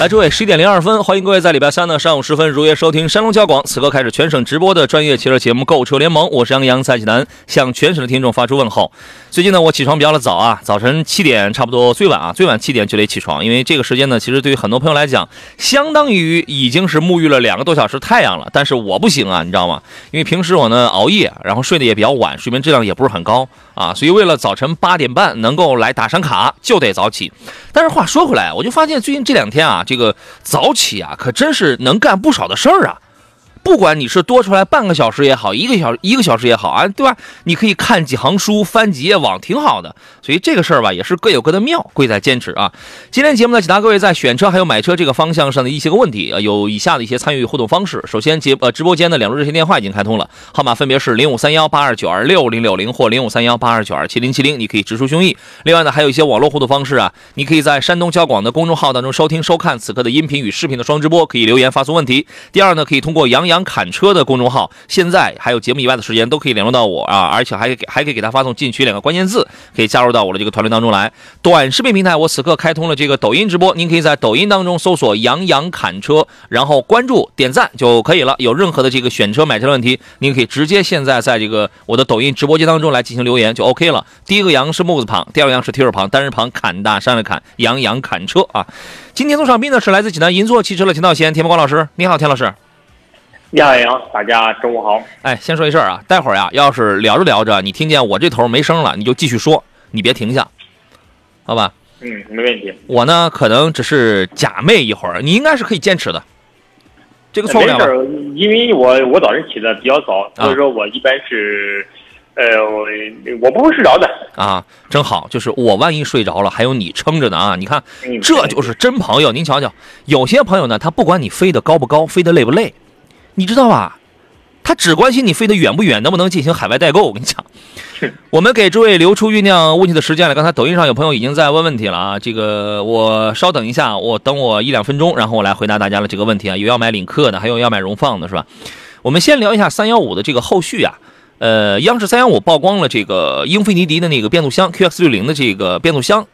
来，诸位，十一点零二分，欢迎各位在礼拜三的上午时分如约收听山东交广此刻开始全省直播的专业汽车节目《购车联盟》，我是杨洋，蔡启南，向全省的听众发出问候。最近呢，我起床比较的早啊，早晨七点差不多，最晚啊，最晚七点就得起床，因为这个时间呢，其实对于很多朋友来讲，相当于已经是沐浴了两个多小时太阳了。但是我不行啊，你知道吗？因为平时我呢熬夜，然后睡得也比较晚，睡眠质量也不是很高啊，所以为了早晨八点半能够来打上卡，就得早起。但是话说回来，我就发现最近这两天啊，这个早起啊，可真是能干不少的事儿啊。不管你是多出来半个小时也好，一个小一个小时也好啊，对吧？你可以看几行书，翻几页网，挺好的。所以这个事儿吧，也是各有各的妙，贵在坚持啊。今天节目呢，解答各位在选车还有买车这个方向上的一些个问题，啊，有以下的一些参与互动方式。首先，节呃直播间的两路热线电话已经开通了，号码分别是零五三幺八二九二六零六零或零五三幺八二九二七零七零，你可以直抒胸臆。另外呢，还有一些网络互动方式啊，你可以在山东交广的公众号当中收听收看此刻的音频与视频的双直播，可以留言发送问题。第二呢，可以通过杨洋侃车的公众号，现在还有节目以外的时间都可以联络到我啊，而且还给还可以给他发送进群两个关键字，可以加入到我的这个团队当中来。短视频平台我此刻开通了这个抖音直播，您可以在抖音当中搜索“杨洋砍车”，然后关注点赞就可以了。有任何的这个选车买车的问题，您可以直接现在在这个我的抖音直播间当中来进行留言就 OK 了。第一个杨是木字旁，第二个杨是提手旁，单人旁，砍大山的砍，杨洋砍车啊。今天做上宾呢是来自济南银座汽车的田道贤田伯光老师，你好，田老师。你好，杨，大家中午好。哎，先说一事儿啊，待会儿呀，要是聊着聊着，你听见我这头没声了，你就继续说，你别停下，好吧？嗯，没问题。我呢，可能只是假寐一会儿，你应该是可以坚持的，这个错不了吧？没事，因为我我早晨起的比较早，所以说我一般是，呃，我我不会睡着的。啊，真好，就是我万一睡着了，还有你撑着呢啊！你看，嗯这就是真朋友。您瞧瞧，有些朋友呢，他不管你飞得高不高，飞得累不累，你知道吧？他只关心你飞得远不远，能不能进行海外代购。我跟你讲，我们给诸位留出酝酿问题的时间了。刚才抖音上有朋友已经在问问题了啊，这个我稍等一下，我等我一两分钟，然后我来回答大家的这个问题啊。有要买领克的，还有要买荣放的，是吧？我们先聊一下三幺五的这个后续啊。呃，央视三幺五曝光了这个英菲尼迪的那个变速箱 QX 六零的这个变速箱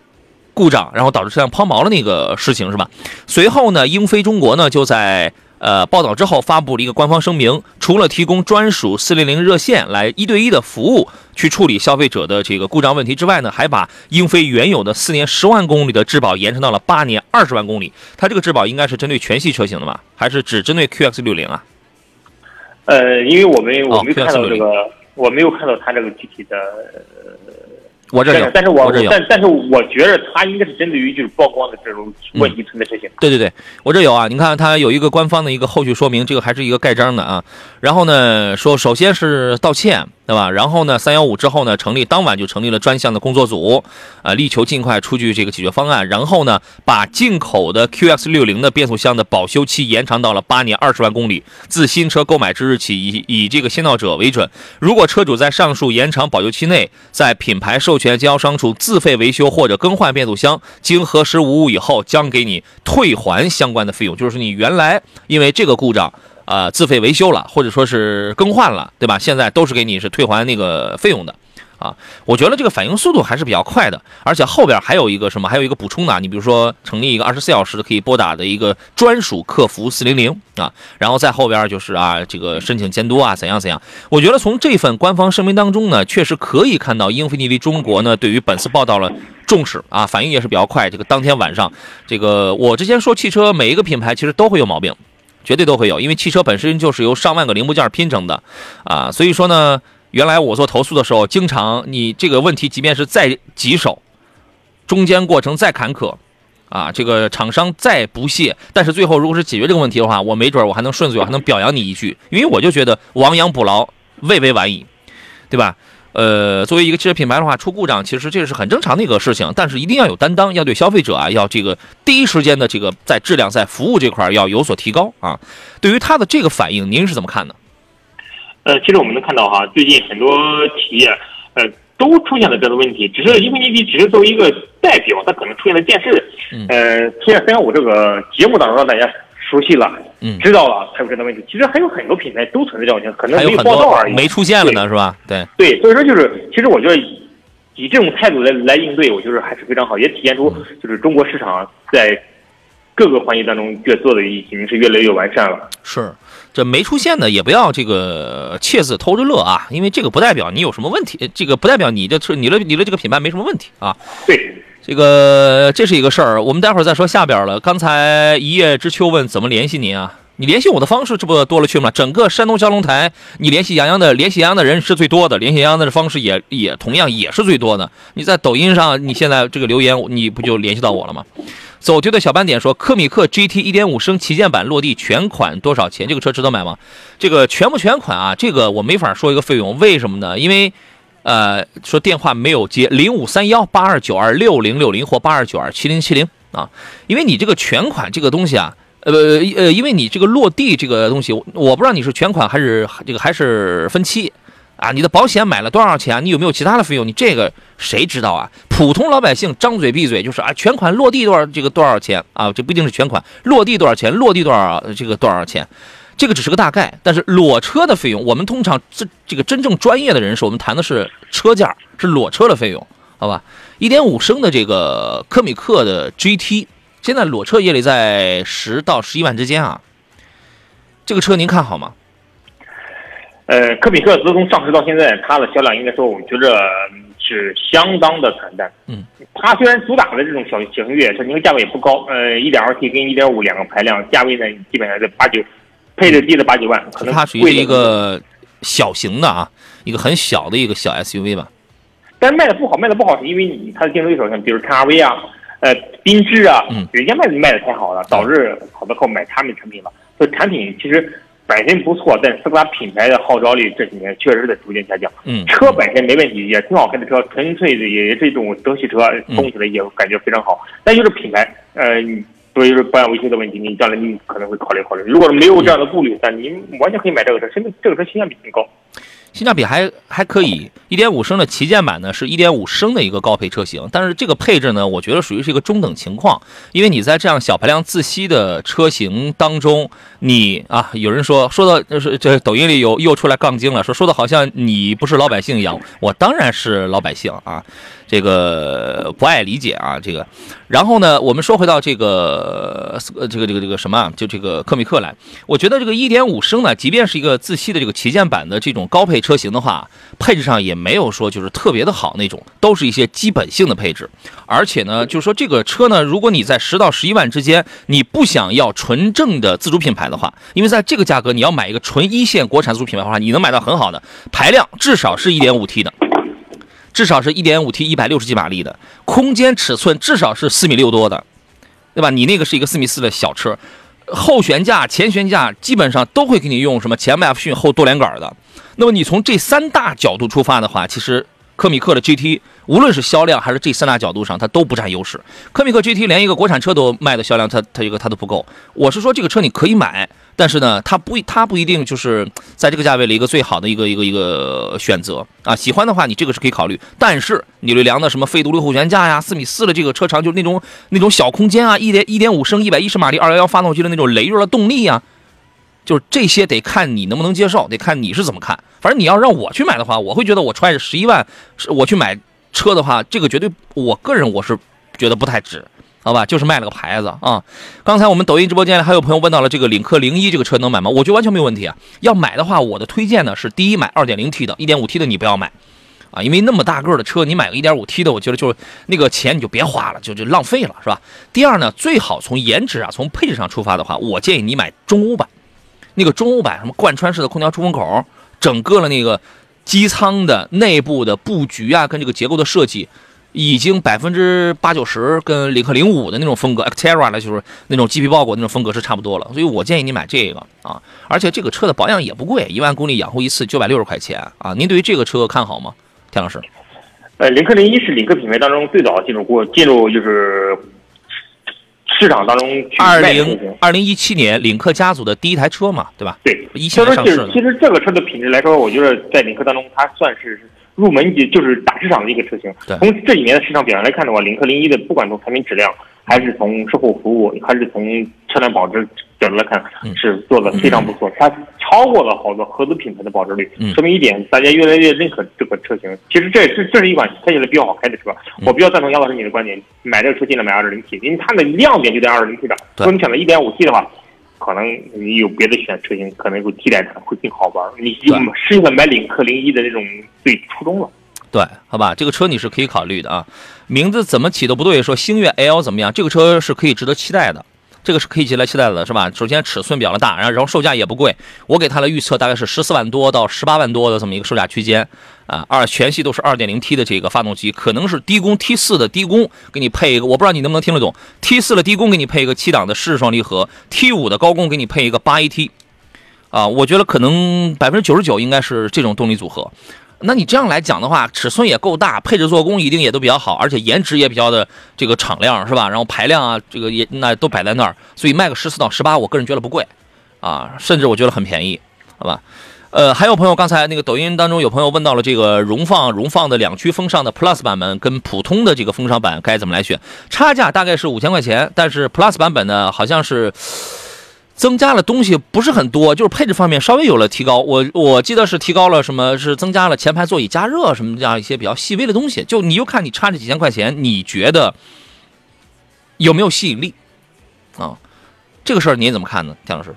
故障，然后导致车辆抛锚的那个事情是吧？随后呢，英菲中国呢就在呃报道之后发布了一个官方声明，除了提供专属四零零热线来一对一的服务去处理消费者的这个故障问题之外呢，还把英菲原有的四年十万公里的质保延长到了八年二十万公里。它这个质保应该是针对全系车型的吧？还是只针对 QX 六零啊？呃，因为我们我没有看到哦这个，我没有看到它这个具体的，我这有，但是我我这有。但但是我觉得他应该是针对于就是曝光的这种问题存在车型。对对对，我这有啊，你看它有一个官方的一个后续说明，这个还是一个盖章的啊。然后呢，说首先是道歉，对吧？然后呢，三幺五之后呢，成立当晚就成立了专项的工作组，啊，力求尽快出具这个解决方案。然后呢，把进口的 QX 六零的变速箱的保修期延长到了八年二十万公里，自新车购买之日起，以以这个先到者为准。如果车主在上述延长保修期内，在品牌授权经销商处自费维修或者更换变速箱，经核实无误以后，将给你退还相关的费用。就是你原来因为这个故障，呃，自费维修了，或者说是更换了，对吧？现在都是给你是退还那个费用的。啊，我觉得这个反应速度还是比较快的，而且后边还有一个什么，还有一个补充的，你比如说成立一个二十四小时可以拨打的一个专属客服四零零啊，然后在后边就是啊，这个申请监督啊，怎样怎样。我觉得从这份官方声明当中呢，确实可以看到英菲尼迪中国呢对于本次报道了重视啊，反应也是比较快。这个当天晚上，这个我之前说汽车每一个品牌其实都会有毛病。绝对都会有，因为汽车本身就是由上万个零部件拼成的，啊，所以说呢，原来我做投诉的时候，经常你这个问题，即便是再棘手，中间过程再坎坷，啊，这个厂商再不屑，但是最后如果是解决这个问题的话，我没准我还能顺嘴，我还能表扬你一句，因为我就觉得亡羊补牢，未为晚矣。对吧？呃，作为一个汽车品牌的话，出故障其实这是很正常的一个事情，但是一定要有担当，要对消费者啊，要这个第一时间的这个在质量在服务这块要有所提高啊。对于他的这个反应，您是怎么看的？呃，其实我们能看到哈，最近很多企业呃都出现了这个问题，只是英菲尼迪只是作为一个代表，它可能出现在电视，嗯呃，出现三幺五这个节目当中让大家熟悉了，嗯知道了才有这个问题。其实还有很多品牌都存在这种问题，可能没有报道而已。没出现了呢，是吧？对，对，所以说就是，其实我觉得以以这种态度来来应对，我觉得还是非常好，也体现出就是中国市场在各个环节当中越做的已经是越来越完善了。是。这没出现的也不要这个窃自偷着乐啊，因为这个不代表你有什么问题，这个不代表你的车、你的、你的这个品牌没什么问题啊。对，这个这是一个事儿，我们待会儿再说下边了。刚才一叶知秋问怎么联系您啊？你联系我的方式这不多了去了吗？整个山东交通台，你联系杨洋的联系杨洋的人是最多的，联系杨洋的方式也也同样也是最多的。你在抖音上，你现在这个留言，你不就联系到我了吗？走丢的小斑点说，科米克 GT 1.5升旗舰版落地全款多少钱？这个车值得买吗？这个全不全款啊？这个我没法说一个费用，为什么呢？因为。呃，说电话没有接，零五三幺八二九二六零六零或八二九二七零七零啊，因为你这个全款这个东西啊，呃呃，因为你这个落地这个东西，我不知道你是全款还是这个还是分期啊，你的保险买了多少钱？你有没有其他的费用？你这个谁知道啊？普通老百姓张嘴闭嘴就是啊，全款落地多少这个多少钱啊？这不一定是全款，落地多少钱？落地多少这个多少钱？这个只是个大概，但是裸车的费用，我们通常这这个真正专业的人士，我们谈的是车价，是裸车的费用，好吧？一点五升的这个科米克的 GT，现在裸车也得在十到十一万之间啊。这个车您看好吗？呃，科比克斯从上市到现在，它的销量应该说，我觉着是相当的惨淡。嗯，它虽然主打的这种小型越野车，因为价位也不高，呃，一点二 T 跟一点五两个排量，价位呢基本上在八九，配置低的八九万，可能它属于是一个小型的啊，一个很小的一个小 SUV 吧。但是卖的不好，卖的不好是因为你它的竞争对手像比如 CRV 啊，呃，缤智啊，嗯人家卖的卖的太好了，导致好多客户买他们的产品了。所以产品其实本身不错，但是它品牌的号召力这几年确实是在逐渐下降。嗯，车本身没问题，也挺好开的车，纯粹的也是一种德系车，嗯动起来也感觉非常好。但就是品牌，呃，所以就是保养维修的问题，你将来你可能会考虑考虑。如果是没有这样的顾虑，但您完全可以买这个车，甚至这个车性价比很高。性价比还还可以，一点五升的旗舰版呢是一点五升的一个高配车型，但是这个配置呢，我觉得属于是一个中等情况，因为你在这样小排量自吸的车型当中，你啊，有人说说到就是这抖音里有又出来杠精了，说说的好像你不是老百姓一样，我当然是老百姓啊，这个不爱理解啊，这个，然后呢，我们说回到这个这个这个这个什么啊，就这个科米克来，我觉得这个一点五升呢，即便是一个自吸的这个旗舰版的这种高配车型的话，配置上也没有说就是特别的好那种，都是一些基本性的配置。而且呢，就是说这个车呢，如果你在十到十一万之间，你不想要纯正的自主品牌的话，因为在这个价格你要买一个纯一线国产自主品牌的话，你能买到很好的排量，至少是一点五 T 的。至少是一点五 T 一百六十几马力的，空间尺寸至少是四米六多的，对吧？你那个是一个四米四的小车，后悬架、前悬架基本上都会给你用什么前麦弗逊后多连杆的。那么你从这三大角度出发的话，其实科米克的 GT 无论是销量还是这三大角度上，它都不占优势。科米克 GT 连一个国产车都卖的销量，它它一个它都不够。我是说这个车你可以买，但是呢，它不它不一定就是在这个价位里一个最好的一个一个一个选择啊。喜欢的话，你这个是可以考虑。但是扭力梁的什么非独立后悬架呀，四米四的这个车长，就是那种那种小空间啊，一点一点五升一百一十马力二幺幺发动机的那种雷弱的动力呀、就是这些得看你能不能接受，得看你是怎么看。反正你要让我去买的话，我会觉得我揣着十一万，我去买车的话，这个绝对我个人我是觉得不太值，好吧？就是卖了个牌子啊。刚才我们抖音直播间里还有朋友问到了这个领克零一这个车能买吗？我觉得完全没有问题啊。要买的话，我的推荐呢是第一买二点零 T 的，一点五 T 的你不要买。啊，因为那么大个的车，你买个 1.5T 的，我觉得就是那个钱你就别花了，就就浪费了，是吧？第二呢，最好从颜值啊，从配置上出发的话，我建议你买中欧版，那个中欧版什么贯穿式的空调出风口，整个的那个机舱的内部的布局啊，跟这个结构的设计，已经百分之八九十跟领克零五的那种风格，Xterra 呢就是那种鸡皮包裹那种风格是差不多了，所以我建议你买这个啊，而且这个车的保养也不贵，一万公里养护一次九百六十块钱啊。您对于这个车看好吗，田老师？呃，领克零一是领克品牌当中最早进入过进入就是市场当中去二零二零一七年领克家族的第一台车嘛，对吧？对，一七年上市的其实这个车的品质来说，我觉得在领克当中，它算是入门级，就是大市场的一个车型对。从这几年的市场表现来看的话，领克零一的不管从产品质量，还是从售后服务，还是从车辆保值角度来看，嗯是做的非常不错。它超过了好多合资品牌的保值率，嗯说明一点，大家越来越认可这个车型。其实这也是这是一款开起来比较好开的车。嗯我比较赞同杨老师你的观点，买这个车尽量买二点零 T，因为它的亮点就在二点零 T 上。对如果你选择一点五 T 的话，可能你有别的选车型，可能会替代它，会更好玩。你就对失去了买领克零一的这种最初衷了。对，好吧，这个车你是可以考虑的啊。名字怎么起都不对，说星越 L 怎么样？这个车是可以值得期待的，这个是可以值得期待的，是吧？首先尺寸比较大，然后然后售价也不贵，我给它的预测大概是十四万多到十八万多的这么一个售价区间啊。二全系都是二点零 T 的这个发动机，可能是低功 T 四的低功，给你配一个，我不知道你能不能听得懂。T 四的低功给你配一个七档的湿式双离合，T 五的高功给你配一个八 AT，啊，我觉得可能百分之九十九应该是这种动力组合。那你这样来讲的话，尺寸也够大，配置做工一定也都比较好，而且颜值也比较的这个敞亮，是吧？然后排量啊，这个也那都摆在那儿，所以卖个十四到十八，我个人觉得不贵，啊，甚至我觉得很便宜，好吧？呃，还有朋友刚才那个抖音当中有朋友问到了这个荣放荣放的两驱风尚的 Plus 版本跟普通的这个风尚版该怎么来选，差价大概是五千块钱，但是 Plus 版本呢好像是。增加了东西不是很多，就是配置方面稍微有了提高。我我记得是提高了什么，是增加了前排座椅加热什么这样一些比较细微的东西。就你就看你差这几千块钱，你觉得有没有吸引力啊？这个事儿你怎么看呢，田老师？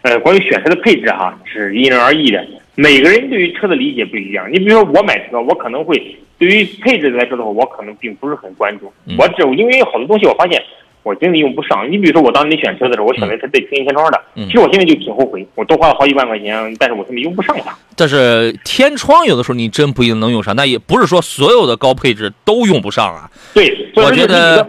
呃，关于选车的配置哈，是因人而异的，每个人对于车的理解不一样。你比如说我买车，我可能会对于配置来说的话，我可能并不是很关注。嗯我只因为有好多东西我发现我真的用不上。你比如说我当年选车的时候，我选的是带全景天窗的，嗯其实我现在就挺后悔，我多花了好几万块钱，但是我现在用不上它。但是天窗有的时候你真不一定能用上，那也不是说所有的高配置都用不上啊。对，我觉得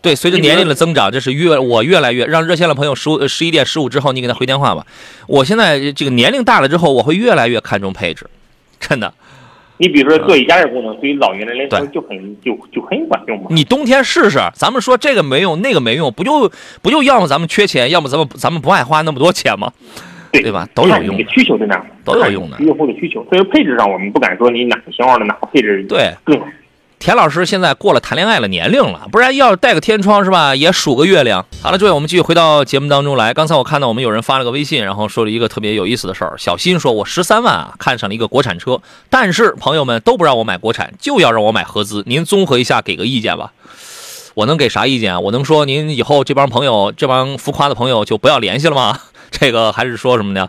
对，随着年龄的增长，这是越我越来越让热线的朋友十五十一点十五之后，你给他回电话吧。我现在这个年龄大了之后，我会越来越看重配置，真的。你比如说座椅加热功能，对于老年人来说对就很就就很管用嘛。你冬天试试，咱们说这个没用，那个没用，不就不就要么咱们缺钱，要么咱们咱们不爱花那么多钱吗？对对吧都有用的需求在哪，都有用的用户的需求。所以配置上，我们不敢说你哪个型号的哪个配置对，更好。田老师现在过了谈恋爱的年龄了，不然要带个天窗是吧？也数个月亮。好了，诸位，我们继续回到节目当中来。刚才我看到我们有人发了个微信，然后说了一个特别有意思的事儿。小新说：“我十三万啊，看上了一个国产车，但是朋友们都不让我买国产，就要让我买合资。您综合一下，给个意见吧。”我能给啥意见啊？我能说您以后这帮朋友、这帮浮夸的朋友就不要联系了吗？这个还是说什么呢？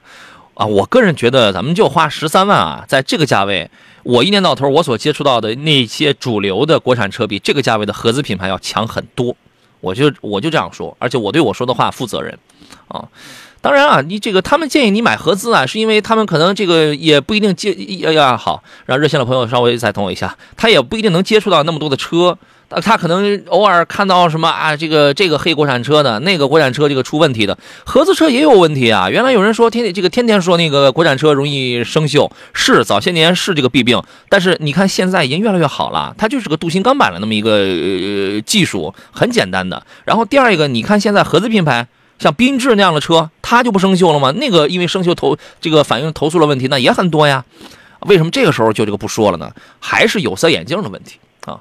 啊，我个人觉得咱们就花十三万啊，在这个价位，我一年到头我所接触到的那些主流的国产车比这个价位的合资品牌要强很多。我就我就这样说，而且我对我说的话负责任啊。当然啊，你这个他们建议你买合资啊，是因为他们可能这个也不一定接哎呀好，让热线的朋友稍微再等我一下，他也不一定能接触到那么多的车。他可能偶尔看到什么啊，这个这个黑国产车的，那个国产车这个出问题的，合资车也有问题啊。原来有人说天这个天天说那个国产车容易生锈，是早些年是这个弊病，但是你看现在已经越来越好了，它就是个镀锌钢板的那么一个、技术，很简单的。然后第二一个，你看现在合资品牌。像缤智那样的车，它就不生锈了吗？那个因为生锈投这个反映投诉的问题，那也很多呀。为什么这个时候就这个不说了呢？还是有色眼镜的问题啊。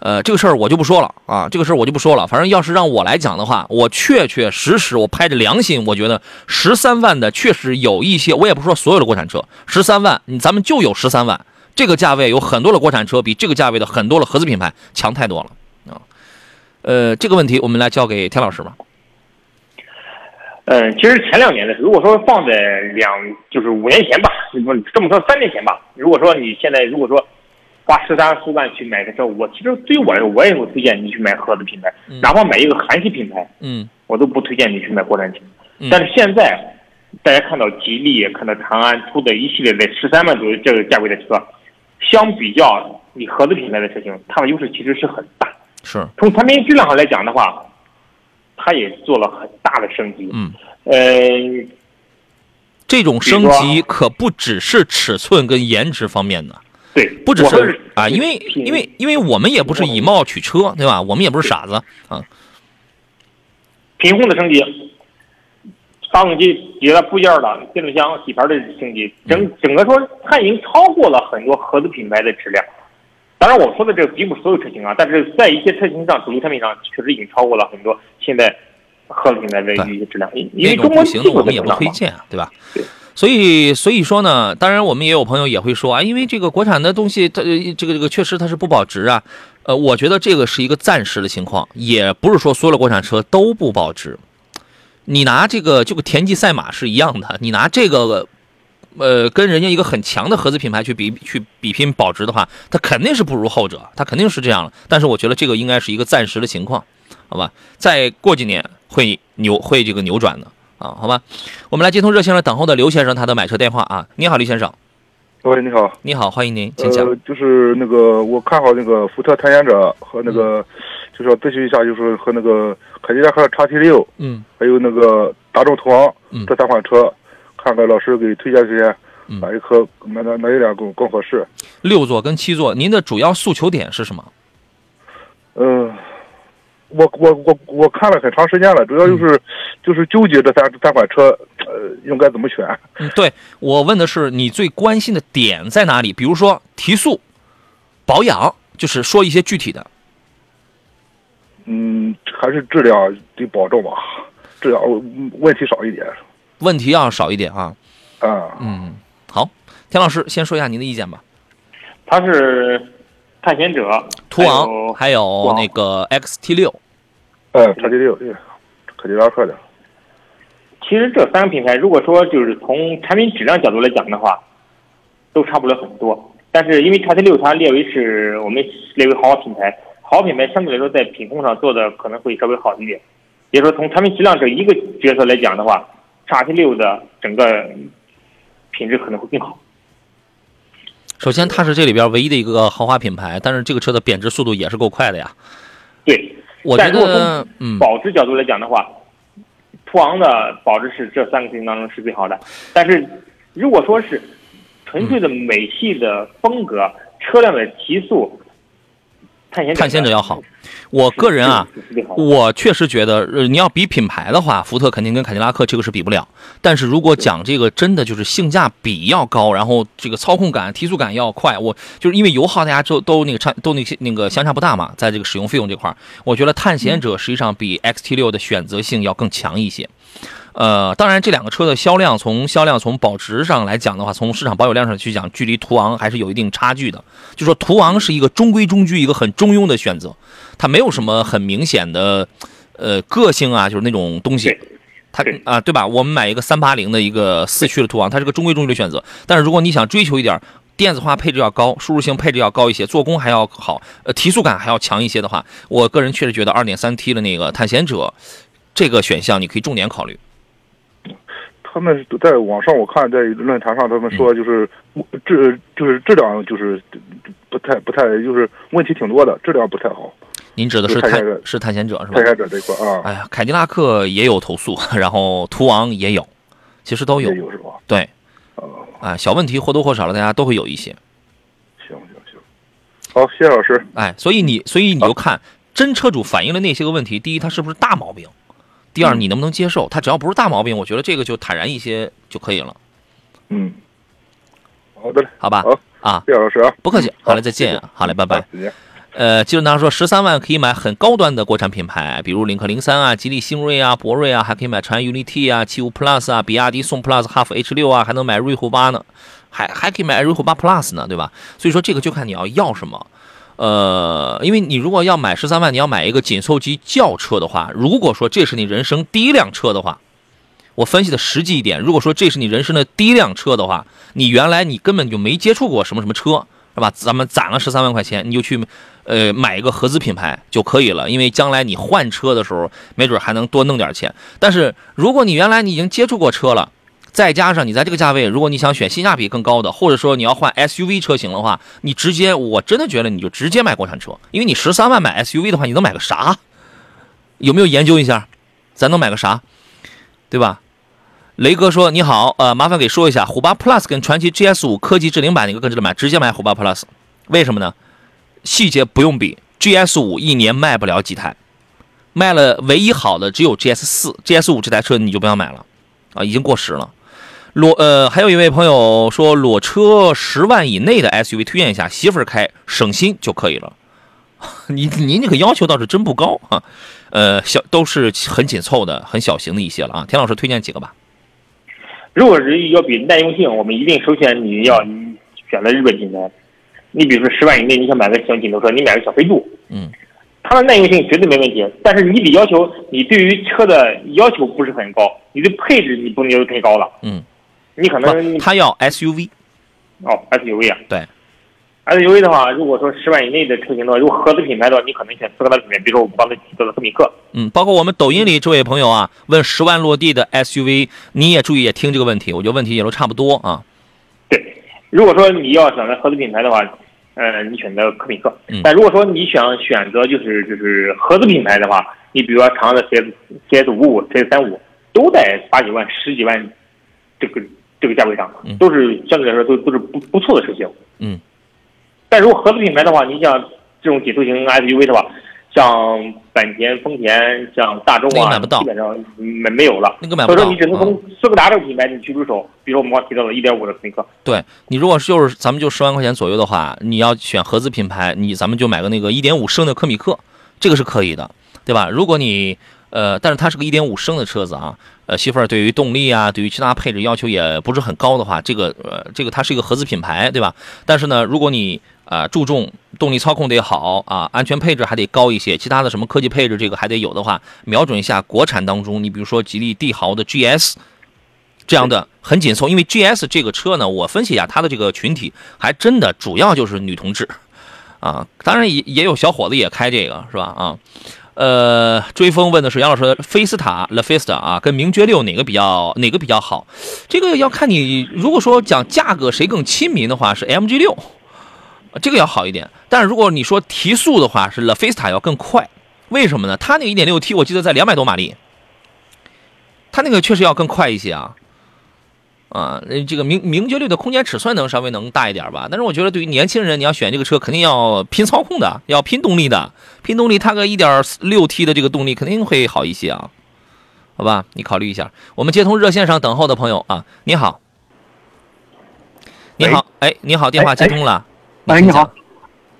呃，这个事儿我就不说了啊，这个事儿我就不说了。反正要是让我来讲的话，我确确实实，我拍着良心，我觉得十三万的确实有一些，我也不说所有的国产车，十三万，咱们就有十三万这个价位，有很多的国产车比这个价位的很多的合资品牌强太多了啊。呃，这个问题我们来交给田老师吧。嗯，其实前两年的，如果说放在两就是五年前吧，不这么说三年前吧，如果说你现在如果说花十三四万去买个车，我其实对于我来说，我也会推荐你去买合资品牌，嗯哪怕买一个韩系品牌，嗯我都不推荐你去买国产车。嗯但是现在大家看到吉利、看到长安出的一系列在十三万左右这个价位的车，相比较你合资品牌的车型，它的优势其实是很大。是，从产品质量上来讲的话，它也做了很大的升级。嗯，呃，这种升级可不只是尺寸跟颜值方面的，对，不只是啊，因为因为因为我们也不是以貌取车，对吧？我们也不是傻子啊。品控的升级，发动机别的部件的变速箱、底盘的升级，整整个说它已经超过了很多合资品牌的质量。当然，我说的这个并不是所有车型啊，但是在一些车型上，主流产品上确实已经超过了很多现在合资品牌的一些质量。因因为中国不行的我们也不推荐，对吧对？所以，所以说呢，当然我们也有朋友也会说啊，因为这个国产的东西，它这个这个确实它是不保值啊。呃，我觉得这个是一个暂时的情况，也不是说所有的国产车都不保值。你拿这个就跟田忌赛马是一样的，你拿这个，呃，跟人家一个很强的合资品牌去比去比拼保值的话，它肯定是不如后者，它肯定是这样了。但是我觉得这个应该是一个暂时的情况，好吧？再过几年会扭会这个扭转的啊，好吧？我们来接通热线上等候的刘先生他的买车电话啊，你好，刘先生，喂，你好，你好，欢迎您，请讲。呃，就是那个我看好那个福特探险者和那个，就是要咨询一下，就是和那个凯迪拉克叉 T 六，嗯还有那个大众途昂嗯这三款车，看看老师给推荐推荐嗯哪一颗哪哪哪一辆更更合适？六座跟七座，您的主要诉求点是什么？嗯、我我我我看了很长时间了，主要就是、嗯就是纠结这三三款车，呃，应该怎么选？嗯，对我问的是你最关心的点在哪里？比如说提速、保养，就是说一些具体的。嗯，还是质量得保证吧，质量嗯问题少一点问题要少一点啊。啊。嗯，好，田老师先说一下您的意见吧。他是探险者、途昂还有那个 XT 六，嗯，，XT 六对，凯迪拉克的。其实这三个品牌，如果说就是从产品质量角度来讲的话，都差不了很多。但是因为 XT 六它列为是我们列为豪华品牌，豪华品牌相对来说在品控上做的可能会稍微好一点。也就是说，从产品质量这一个角色来讲的话，，XT 六的整个品质可能会更好。首先它是这里边唯一的一个豪华品牌，但是这个车的贬值速度也是够快的呀。对，我觉得从，嗯，保值角度来讲的话，途昂的保值是这三个车型当中是最好的。但是如果说是纯粹的美系的风格、车辆的提速，探险者要好。我个人啊，我确实觉得，呃，你要比品牌的话，福特肯定跟凯迪拉克这个是比不了。但是如果讲这个真的就是性价比要高，然后这个操控感、提速感要快，我就是因为油耗大家都都那个差都那些那个相差不大嘛，在这个使用费用这块儿，我觉得探险者实际上比 XT 六的选择性要更强一些。呃，当然，这两个车的销量，从销量从保值上来讲的话，从市场保有量上去讲，距离途昂还是有一定差距的。就说途昂是一个中规中矩、一个很中庸的选择，它没有什么很明显的呃个性啊，就是那种东西。它对啊，对吧？我们买一个三八零的一个四驱的途昂，它是个中规中矩的选择。但是如果你想追求一点电子化配置要高，舒适性配置要高一些，做工还要好，呃，提速感还要强一些的话，我个人确实觉得二点三 T 的那个探险者这个选项你可以重点考虑。他们在网上我看在论坛上，他们说就是质就是质量就是不太不太就是问题挺多的，质量不太好。您指的是探是探险者是吧探？险者这块啊，哎呀，凯迪拉克也有投诉，然后途昂也有，其实都有。有是吧？对，哦，啊，小问题或多或少的大家都会有一些。行行行，好，谢谢老师。哎，所以你所以你就看真车主反映了那些个问题，第一，他是不是大毛病？第二，嗯你能不能接受？他只要不是大毛病，我觉得这个就坦然一些就可以了，嗯，好的嘞，好吧？好，啊，谢谢老师啊。不客气，好嘞，再见，好嘞，拜拜。呃，记得当时说十三万可以买很高端的国产品牌，比如领克零三啊、吉利星瑞啊、博瑞啊，还可以买长安 UNI-T 啊、七五 Plus 啊、比亚迪宋 Plus、哈弗 H 六啊，还能买瑞虎八呢，还还可以买瑞虎八 Plus 呢，对吧？所以说这个就看你要要什么。呃，因为你如果要买十三万，你要买一个紧凑级轿车的话，如果说这是你人生第一辆车的话，我分析的实际一点，如果说这是你人生的第一辆车的话，你原来你根本就没接触过什么什么车，是吧？咱们攒了十三万块钱，你就去呃买一个合资品牌就可以了，因为将来你换车的时候，没准还能多弄点钱。但是如果你原来你已经接触过车了，再加上你在这个价位，如果你想选性价比更高的，或者说你要换 SUV 车型的话，你直接我真的觉得你就直接买国产车，因为你十三万买 SUV 的话，你能买个啥？有没有研究一下？咱能买个啥？对吧？雷哥说：“你好，呃，麻烦给说一下，虎八 Plus 跟传祺 GS 五科技智能版哪个更值得买？直接买虎八 Plus，为什么呢？细节不用比，GS 五一年卖不了几台，卖了唯一好的只有 GS 四，GS 五这台车你就不要买了，啊，已经过时了。裸呃，还有一位朋友说裸车十万以内的 SUV 推荐一下，媳妇儿开省心就可以了。你您这个要求倒是真不高啊，呃，小都是很紧凑的、很小型的一些了啊。田老师推荐几个吧。如果是要比耐用性，我们一定首先你要选择日本品牌。你比如说十万以内，你想买个小紧凑车，你买个小飞度，嗯，它的耐用性绝对没问题。但是你得要求你对于车的要求不是很高，你的配置你不能要求太高了。嗯，你可能，他要 SUV，哦 SUV 啊，对 SUV 的话，如果说十万以内的车型的话，如果合资品牌的话，你可能选斯柯达品牌，比如说我们刚才提到的科米克。嗯，包括我们抖音里这位朋友啊，问十万落地的 SUV，你也注意也听这个问题，我觉得问题也都差不多啊。对，如果说你要选择合资品牌的话，呃，你选择科米克。嗯但如果说你想选择就是就是合资品牌的话，你比如说长安的 CS CS 五五、CS 三五，都在八九万、十几万这个这个价位上嗯，都是相对来说都都是不不错的车型。嗯，但如果合资品牌的话，你像这种紧凑型 SUV 的话，像本田、丰田、像大众啊，那个买不到基本上没没有了。那个买不到所以说，你只能嗯从斯柯达这个品牌你去入手，比如说我们刚提到的1.5的科米克。对你如果是就是咱们就十万块钱左右的话，你要选合资品牌，你咱们就买个那个一点五升的科米克，这个是可以的，对吧？如果你呃，但是它是个一点五升的车子啊，呃，媳妇儿对于动力啊，对于其他配置要求也不是很高的话，这个呃，这个它是一个合资品牌，对吧？但是呢，如果你啊、注重动力操控得好啊，安全配置还得高一些，其他的什么科技配置这个还得有的话，瞄准一下国产当中，你比如说吉利帝豪的 GS。这样的很紧凑，因为 GS 这个车呢，我分析一下它的这个群体，还真的主要就是女同志，啊，当然也也有小伙子也开这个，是吧？啊，呃，追风问的是杨老师，菲斯塔 La Fiesta 啊，跟名爵六哪个比较哪个比较好？这个要看你，如果说讲价格谁更亲民的话，是 MG 六，这个要好一点。但是如果你说提速的话，是 La Fiesta 要更快，为什么呢？它那个 1.6T 我记得在两百多马力，它那个确实要更快一些啊。啊，呃这个名名爵六的空间尺寸能稍微能大一点吧，但是我觉得对于年轻人，你要选这个车，肯定要拼操控的，要拼动力的，拼动力，它个一点六 T 的这个动力肯定会好一些啊，好吧，你考虑一下。我们接通热线上等候的朋友啊，你好，你好，哎，你好，电话接通了，哎，你好，，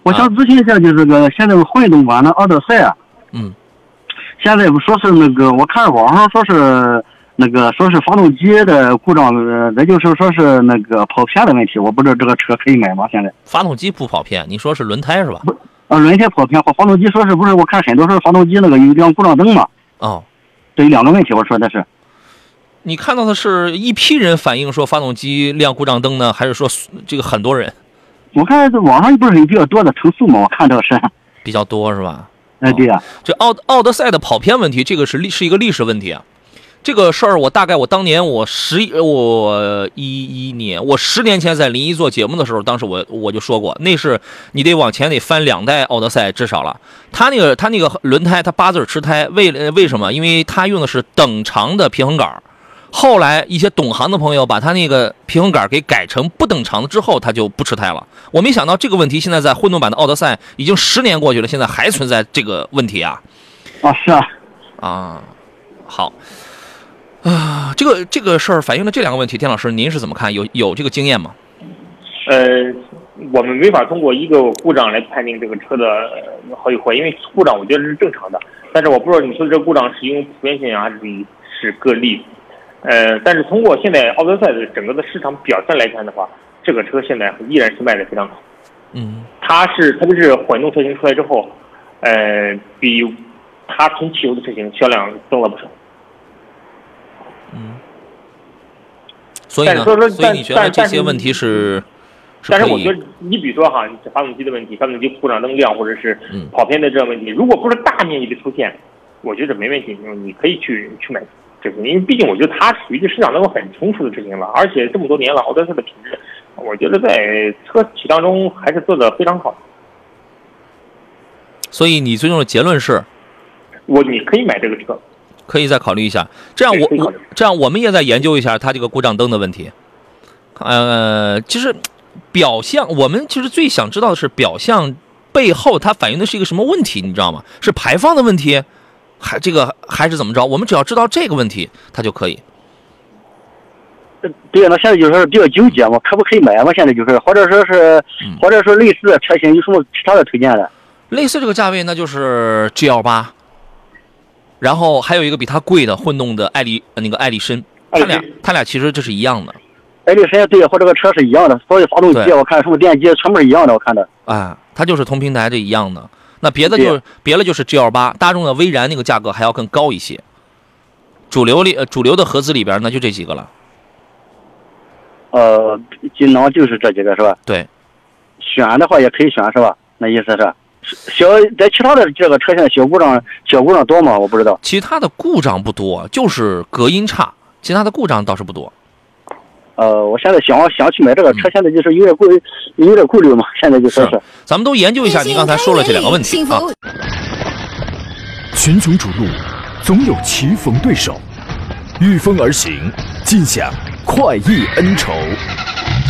我想咨询一下，就是个现在混动版的奥德赛啊，嗯，现在不说是那个，我看网上说是那个说是发动机的故障，呃，那就是说是那个跑偏的问题，我不知道这个车可以买吗？现在发动机不跑偏，你说是轮胎是吧？啊，轮胎跑偏或发动机说是不是？我看很多说是发动机那个有亮故障灯嘛，哦，这有两个问题，我说的是。你看到的是一批人反映说发动机亮故障灯呢，还是说这个很多人我看这网上不是有比较多的投诉嘛，我看这个是，比较多是吧？哎，对呀、这奥奥德赛的跑偏问题，这个是历是一个历史问题啊。这个事儿我大概我当年我十一我一一年我十年前在临沂做节目的时候，当时我我就说过，那是你得往前得翻两代奥德赛至少了。它那个它那个轮胎它八字吃胎，为为什么？因为它用的是等长的平衡杆儿。后来一些懂行的朋友把它那个平衡杆儿给改成不等长的之后，它就不吃胎了。我没想到这个问题现在在混动版的奥德赛已经十年过去了，现在还存在这个问题啊。啊，是啊，啊，好，啊，这个这个事儿反映了这两个问题，田老师您是怎么看？有有这个经验吗？呃，我们没法通过一个故障来判定这个车的呃好与坏，因为故障我觉得是正常的。但是我不知道你说的这个故障是因为普遍现象还是是个例。呃，但是通过现在奥德赛的整个的市场表现来看的话，这个车现在依然是卖的非常好。嗯它是特别是混动车型出来之后，呃，比它纯汽油的车型销量增了不少。嗯。所以呢？但是说说所以你觉得这些问题是但是我觉得，你比如说哈，这发动机的问题，发动机故障灯亮，或者是嗯跑偏的这样问题，如果不是大面积的出现，我觉得没问题，你可以去去买这个，因为毕竟我觉得它属于这市场当中很成熟的车型了，而且这么多年了，奥德赛的品质，我觉得在车企当中还是做的非常好。所以你最终的结论是，我你可以买这个车，可以再考虑一下。这样我我这样我们也再研究一下它这个故障灯的问题。呃，其实表象我们其实最想知道的是表象背后它反映的是一个什么问题，你知道吗？是排放的问题，还这个还是怎么着？我们只要知道这个问题，它就可以。对，那现在就是比较纠结嘛，可不可以买嘛？现在就是，或者说是嗯，或者说类似的车型有什么其他的推荐的？类似这个价位，那就是 G L 八，然后还有一个比它贵的混动的艾力呃那个艾力绅，它俩它俩其实这是一样的。艾力绅对，和这个车是一样的，所以发动机我看什么电机全部是一样的，我看的。啊，它就是同平台这一样的。那别的就别的就是 G L 八，大众的威然那个价格还要更高一些。主流里呃主流的合资里边那就这几个了。呃，锦囊就是这几个是吧？对，选的话也可以选是吧？那意思是小在其他的这个车型小故障小故障多吗？我不知道。其他的故障不多，就是隔音差，其他的故障倒是不多。呃，我现在想想去买这个嗯车，现在就是有点顾有点顾虑嘛，现在就说是。咱们都研究一下您刚才说了这两个问题啊。群雄逐鹿，总有棋逢对手，御风而行，尽享快意恩仇。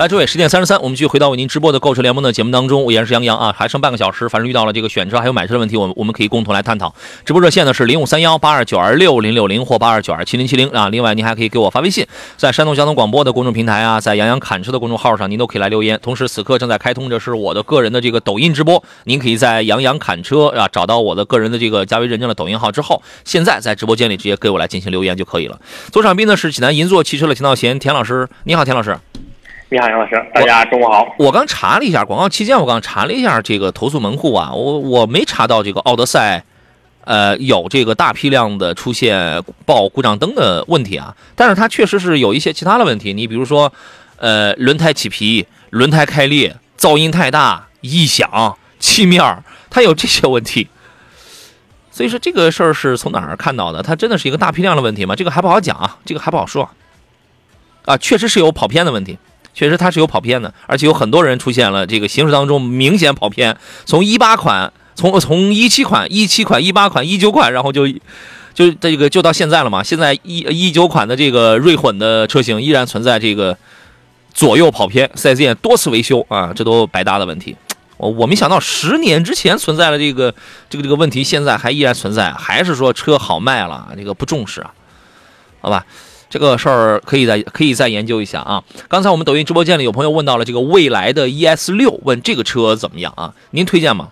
来，诸位，十点三十三，我们继续回到为您直播的购车联盟的节目当中。我依然是杨洋啊，还剩半个小时，反正遇到了这个选车还有买车的问题，我们我们可以共同来探讨。直播热线呢是零五三幺八二九二六零六零或八二九二七零七零啊。另外，您还可以给我发微信，在山东交通广播的公众平台啊，在杨洋侃车的公众号上，您都可以来留言。同时，此刻正在开通的是我的个人的这个抖音直播，您可以在杨洋侃车啊找到我的个人的这个加为认证的抖音号之后，现在在直播间里直接给我来进行留言就可以了。左场宾呢是济南银座汽车的田道贤田老师，你好，田老师。你好，杨老师，大家中午好。我刚查了一下广告期间，我刚查了一下这个投诉门户啊，我我没查到这个奥德赛，呃，有这个大批量的出现报故障灯的问题啊，但是它确实是有一些其他的问题，你比如说，呃，轮胎起皮、轮胎开裂、噪音太大、异响、漆面，它有这些问题。所以说这个事儿是从哪儿看到的？它真的是一个大批量的问题吗？这个还不好讲啊，这个还不好说。啊，确实是有跑偏的问题。确实它是有跑偏的，而且有很多人出现了这个行驶当中明显跑偏，从一八款，从从一七款、一七款、一八款、一九款，然后就就这个就到现在了嘛。现在一一九款的这个锐混的车型依然存在这个左右跑偏，4S 店多次维修啊，这都白搭的问题。我我没想到十年之前存在了这个这个这个问题，现在还依然存在，还是说车好卖了，这个不重视啊？好吧。这个事儿可以再可以再研究一下啊！刚才我们抖音直播间里有朋友问到了这个蔚来的 ES 六，问这个车怎么样啊？您推荐吗？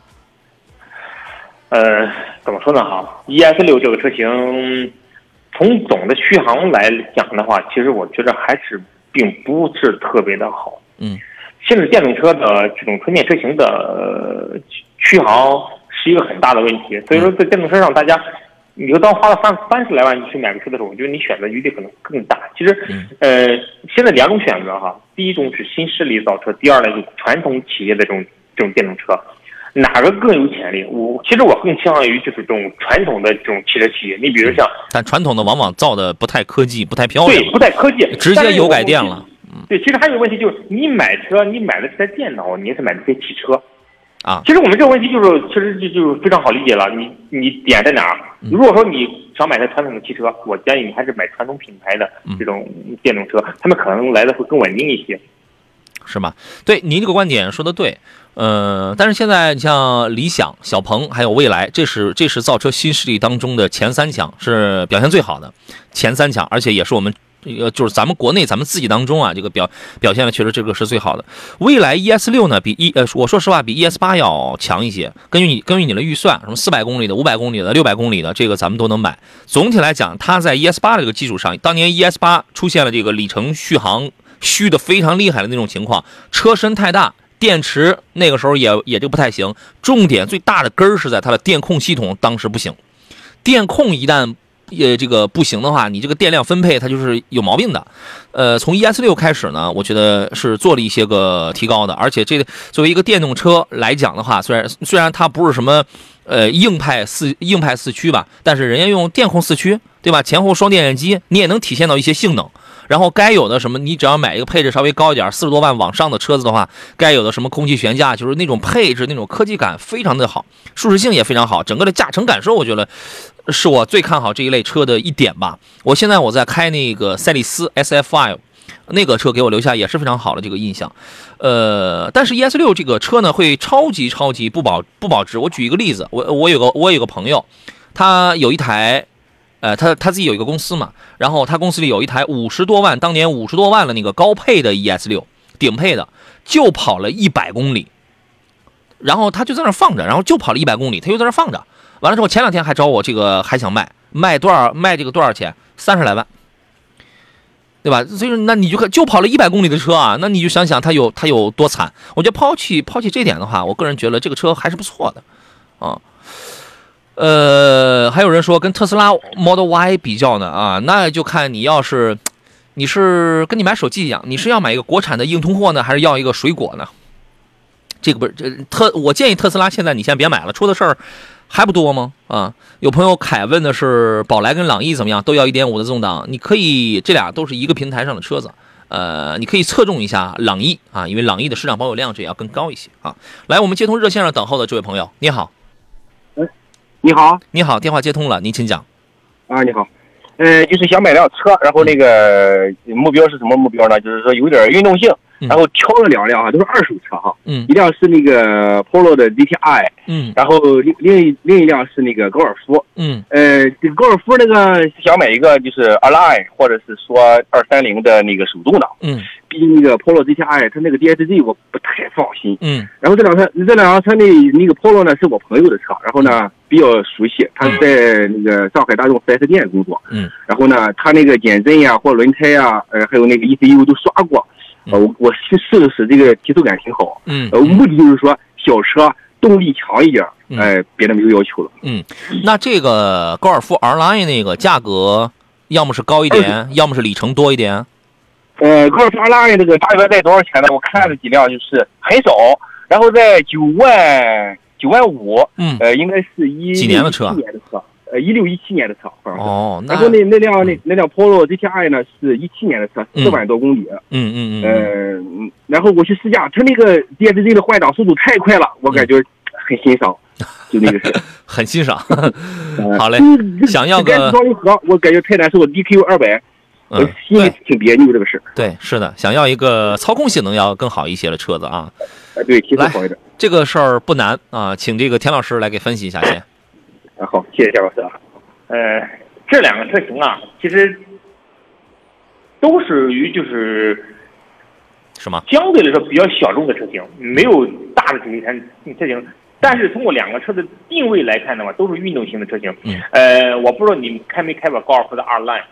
呃，怎么说呢？哈，ES 六这个车型，从总的续航来讲的话，其实我觉得还是并不是特别的好。嗯，现在电动车的这种纯电车型的呃续航是一个很大的问题，所以说在电动车上，大家。你就当花了三三十来万去买个车的时候，我觉得你选择余地可能更大。其实，呃，现在两种选择哈，第一种是新势力造车，第二呢就是传统企业的这种这种电动车，哪个更有潜力？我其实我更倾向于就是这种传统的这种汽车企业。你比如像，但传统的往往造的不太科技，不太漂亮，对，不太科技，直接油改电了。对，其实还有个问题就是，你买车，你买的是台电脑，你也是买的是汽车。啊，其实我们这个问题就是，其实就就非常好理解了。你你点在哪儿？如果说你想买台传统的汽车，我建议你还是买传统品牌的这种电动车，他们可能来的会更稳定一些，是吗？对，您这个观点说的对，呃，但是现在你像理想、小鹏还有蔚来，这是这是造车新势力当中的前三强，是表现最好的前三强，而且也是我们。这个，就是咱们国内咱们自己当中啊，这个表表现的确实这个是最好的。蔚来 ES 六呢，比一呃，我说实话比 ES 八要强一些。根据你根据你的预算，什么四百公里的、五百公里的、六百公里的，这个咱们都能买。总体来讲，它在 ES 八这个基础上，当年 ES 八出现了这个里程续航虚的非常厉害的那种情况，车身太大，电池那个时候也也就不太行。重点最大的根儿是在它的电控系统当时不行，电控一旦呃这个不行的话，你这个电量分配它就是有毛病的。呃，从 ES 六开始呢，我觉得是做了一些个提高的，而且这个作为一个电动车来讲的话，虽然虽然它不是什么呃硬派四硬派四驱吧，但是人家用电控四驱，对吧？前后双电机，你也能体现到一些性能。然后该有的什么，你只要买一个配置稍微高一点，四十多万往上的车子的话，该有的什么空气悬架，就是那种配置、那种科技感非常的好，舒适性也非常好，整个的驾乘感受，我觉得是我最看好这一类车的一点吧。我现在我在开那个赛力斯 SF5，那个车给我留下也是非常好的这个印象。呃，但是 ES 六这个车呢，会超级超级不保不保值。我举一个例子，我我有个我有个朋友，他有一台。呃，他他自己有一个公司嘛，然后他公司里有一台五十多万，当年五十多万的那个高配的 ES 六，顶配的，就跑了一百公里，然后他就在那放着，然后就跑了一百公里，他又在那放着，完了之后前两天还找我这个还想卖，卖多少卖这个多少钱？三十来万，对吧？所以说那你就看就跑了一百公里的车啊，那你就想想他有他有多惨。我觉得抛弃抛弃这点的话，我个人觉得这个车还是不错的，啊。呃，还有人说跟特斯拉 Model Y 比较呢啊，那就看你要是你是跟你买手机一样，你是要买一个国产的硬通货呢，还是要一个水果呢？这个不是这特，我建议特斯拉现在你先别买了，出的事儿还不多吗？啊，有朋友凯问的是宝来跟朗逸怎么样，都要一点五的自动挡，你可以这俩都是一个平台上的车子，呃，你可以侧重一下朗逸啊，因为朗逸的市场保有量这也要更高一些啊。来，我们接通热线上等候的这位朋友，你好。你好，你好，电话接通了，您请讲。啊，你好，呃，就是想买辆车，然后那个目标是什么目标呢？就是说有点运动性，然后挑了两辆啊，都是二手车哈。嗯。一辆是那个 Polo 的 GTI。嗯。然后另另一另一辆是那个高尔夫。嗯。呃，这个高尔夫那个想买一个就是 Align 或者是说二三零的那个手动挡。嗯。毕竟那个 Polo GTI 它那个 DSG 我不太放心。嗯。然后这两车这两辆车那那个 Polo 呢是我朋友的车，然后呢。比较熟悉，他在那个上海大众 4S 店工作。嗯。然后呢，他那个减震呀，或轮胎呀，呃，还有那个 ECU 都刷过。呃，我我试试了试，这个提速感挺好。嗯。呃，目的就是说小车动力强一点，哎，别的没有要求了。嗯。那这个高尔夫 R Line 那个价格，要么是高一点，要么是里程多一点。呃，高尔夫 R Line 那个大约在多少钱呢？我看了几辆，就是很少，然后在九万。九万五，嗯，呃，应该是一几年的车？一年的车，呃，一六一七年的车，好像是。哦，然后那那辆那那辆 Polo GTI 呢，是一七年的车，四万多公里。嗯嗯嗯。呃，然后我去试驾，它那个 DSG 的换挡速度太快了，我感觉很欣赏，就那个是。很欣赏。好嘞。想要个。双离合，我感觉太难受，DQ 二百，我心里挺别扭这个事。对，是的，想要一个操控性能要更好一些的车子啊。啊，对，提速好一点。这个事儿不难啊，请这个田老师来给分析一下先。啊，好，谢谢夏老师啊。呃，这两个车型啊，其实都属于就是什么？相对来说比较小众的车型，没有大的主力车车型。但是通过两个车的定位来看的话，都是运动型的车型。嗯。呃，我不知道你开没开过高尔夫的 R line。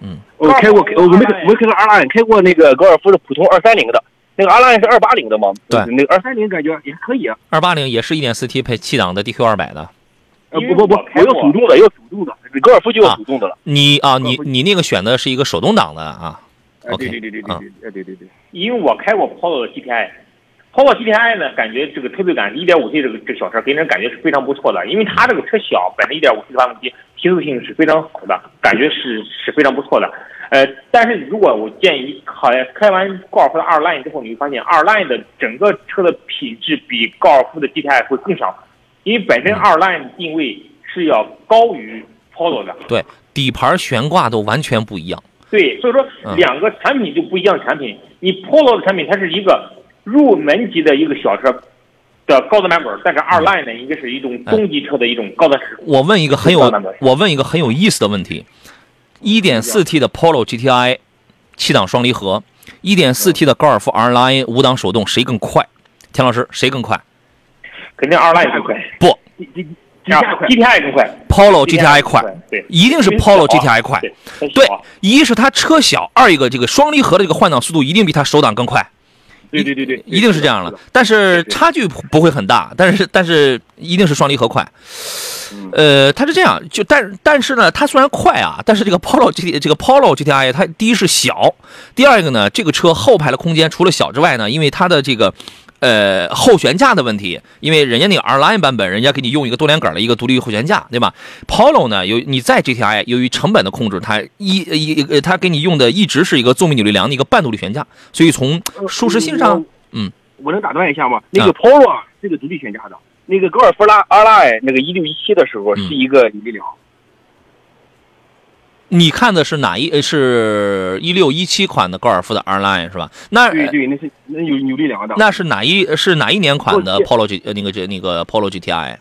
嗯。我开过，我没没开过 R line，开过那个高尔夫的普通二三零的。那个 R Line 是二八零的吗？对，那个二三零感觉也可以啊。二八零也是一点四 T 配七档的 DQ 二百的。呃，不不不，我要手动的，要手动的。高尔夫就要手动的了。你啊，你你那个选的是一个手动挡的啊？OK，对对对对对，对对对对。因为我开过 Polo GTI，Polo GTI 呢，感觉这个推背感，一点五 T 这个这小车给人感觉是非常不错的，因为它这个车小，本身一点五 T 的发动机提速性是非常好的，感觉是是非常不错的。呃，但是如果我建议，好像开完高尔夫的二 line 之后，你会发现二 line 的整个车的品质比高尔夫的 GTI 会更少，因为本身二 line 定位是要高于 Polo 的。对，底盘悬挂都完全不一样。对，所以说两个产品就不一样。产品，你 Polo 的产品它是一个入门级的一个小车的高端版本，但是二 line 呢，应该是一种中级车的一种高端。我问一个很有，我问一个很有意思的问题。一点四 T 的 Polo GTI，七档双离合，一点四 T 的高尔夫 R Line 五档手动，谁更快？田老师，谁更快？肯定 R Line 更快。不，GTI 更快。Polo GTI 快，对，一定是 Polo GTI 快。对，一是它车小，二一个这个双离合的这个换挡速度一定比它手挡更快。对对对对，一定是这样了。。但是差距不会很大，但是但是一定是双离合快。呃，它是这样，就但但是呢，它虽然快啊，但是这个 Polo GT 这个 Polo GTI 它第一是小，第二一个呢，这个车后排的空间除了小之外呢，因为它的这个。呃，后悬架的问题，因为人家那个 R Line 版本，人家给你用一个多连杆的一个独立后悬架，对吧？Polo 呢，由你在 GTI 由于成本的控制，它一一呃，它给你用的一直是一个纵臂扭力梁的一个半独立悬架，所以从舒适性上，嗯，我能打断一下吗？那个 Polo 啊是个独立悬架的，那个高尔夫拉 R Line 那个一六一七的时候嗯是一个扭力梁。你看的是哪一？呃是一六一七款的高尔夫的 R Line 是吧？那对对，那是那有扭力梁的。那是哪一是哪一年款的 Polo G 呃那个这那个 Polo GTI？